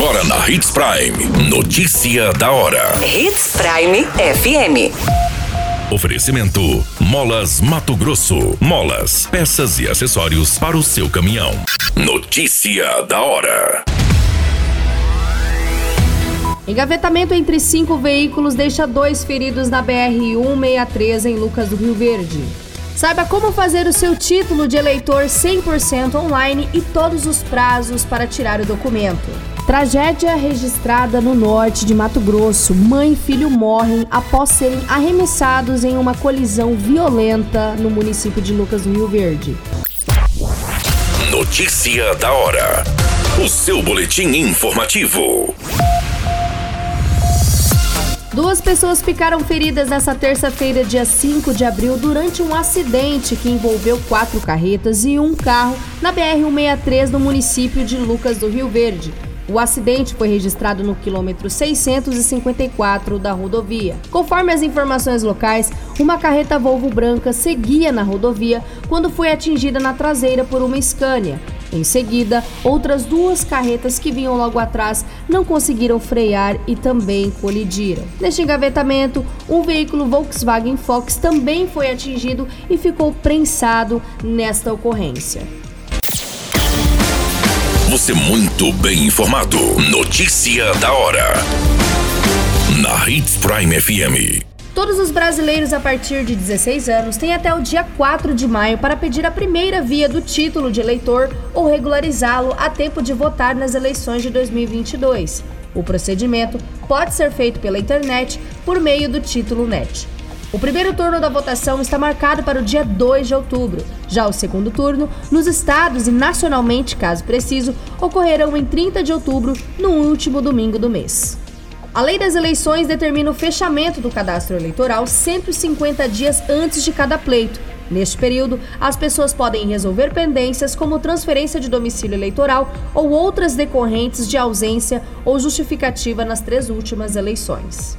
Agora na Hits Prime. Notícia da hora. Hits Prime FM. Oferecimento: Molas Mato Grosso. Molas, peças e acessórios para o seu caminhão. Notícia da hora. Engavetamento entre cinco veículos deixa dois feridos na BR-163 em Lucas do Rio Verde. Saiba como fazer o seu título de eleitor 100% online e todos os prazos para tirar o documento. Tragédia registrada no norte de Mato Grosso. Mãe e filho morrem após serem arremessados em uma colisão violenta no município de Lucas do Rio Verde. Notícia da hora. O seu boletim informativo. Duas pessoas ficaram feridas nesta terça-feira, dia 5 de abril, durante um acidente que envolveu quatro carretas e um carro na BR-163 no município de Lucas do Rio Verde. O acidente foi registrado no quilômetro 654 da rodovia. Conforme as informações locais, uma carreta Volvo branca seguia na rodovia quando foi atingida na traseira por uma Scania. Em seguida, outras duas carretas que vinham logo atrás não conseguiram frear e também colidiram. Neste engavetamento, um veículo Volkswagen Fox também foi atingido e ficou prensado nesta ocorrência. Você muito bem informado. Notícia da hora. Na Hits Prime FM. Todos os brasileiros a partir de 16 anos têm até o dia 4 de maio para pedir a primeira via do título de eleitor ou regularizá-lo a tempo de votar nas eleições de 2022. O procedimento pode ser feito pela internet por meio do título NET. O primeiro turno da votação está marcado para o dia 2 de outubro. Já o segundo turno, nos estados e nacionalmente, caso preciso, ocorrerão em 30 de outubro, no último domingo do mês. A lei das eleições determina o fechamento do cadastro eleitoral 150 dias antes de cada pleito. Neste período, as pessoas podem resolver pendências como transferência de domicílio eleitoral ou outras decorrentes de ausência ou justificativa nas três últimas eleições.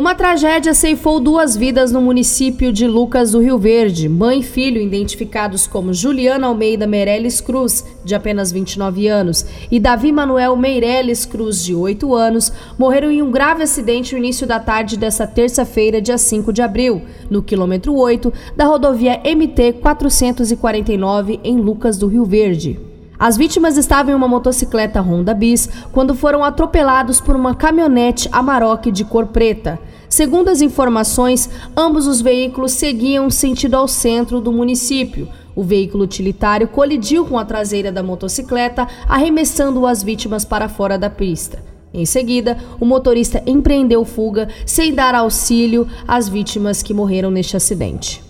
Uma tragédia ceifou duas vidas no município de Lucas do Rio Verde. Mãe e filho, identificados como Juliana Almeida Meirelles Cruz, de apenas 29 anos, e Davi Manuel Meirelles Cruz, de 8 anos, morreram em um grave acidente no início da tarde desta terça-feira, dia 5 de abril, no quilômetro 8 da rodovia MT 449, em Lucas do Rio Verde. As vítimas estavam em uma motocicleta Honda Bis quando foram atropelados por uma caminhonete Amarok de cor preta. Segundo as informações, ambos os veículos seguiam sentido ao centro do município. O veículo utilitário colidiu com a traseira da motocicleta, arremessando as vítimas para fora da pista. Em seguida, o motorista empreendeu fuga sem dar auxílio às vítimas que morreram neste acidente.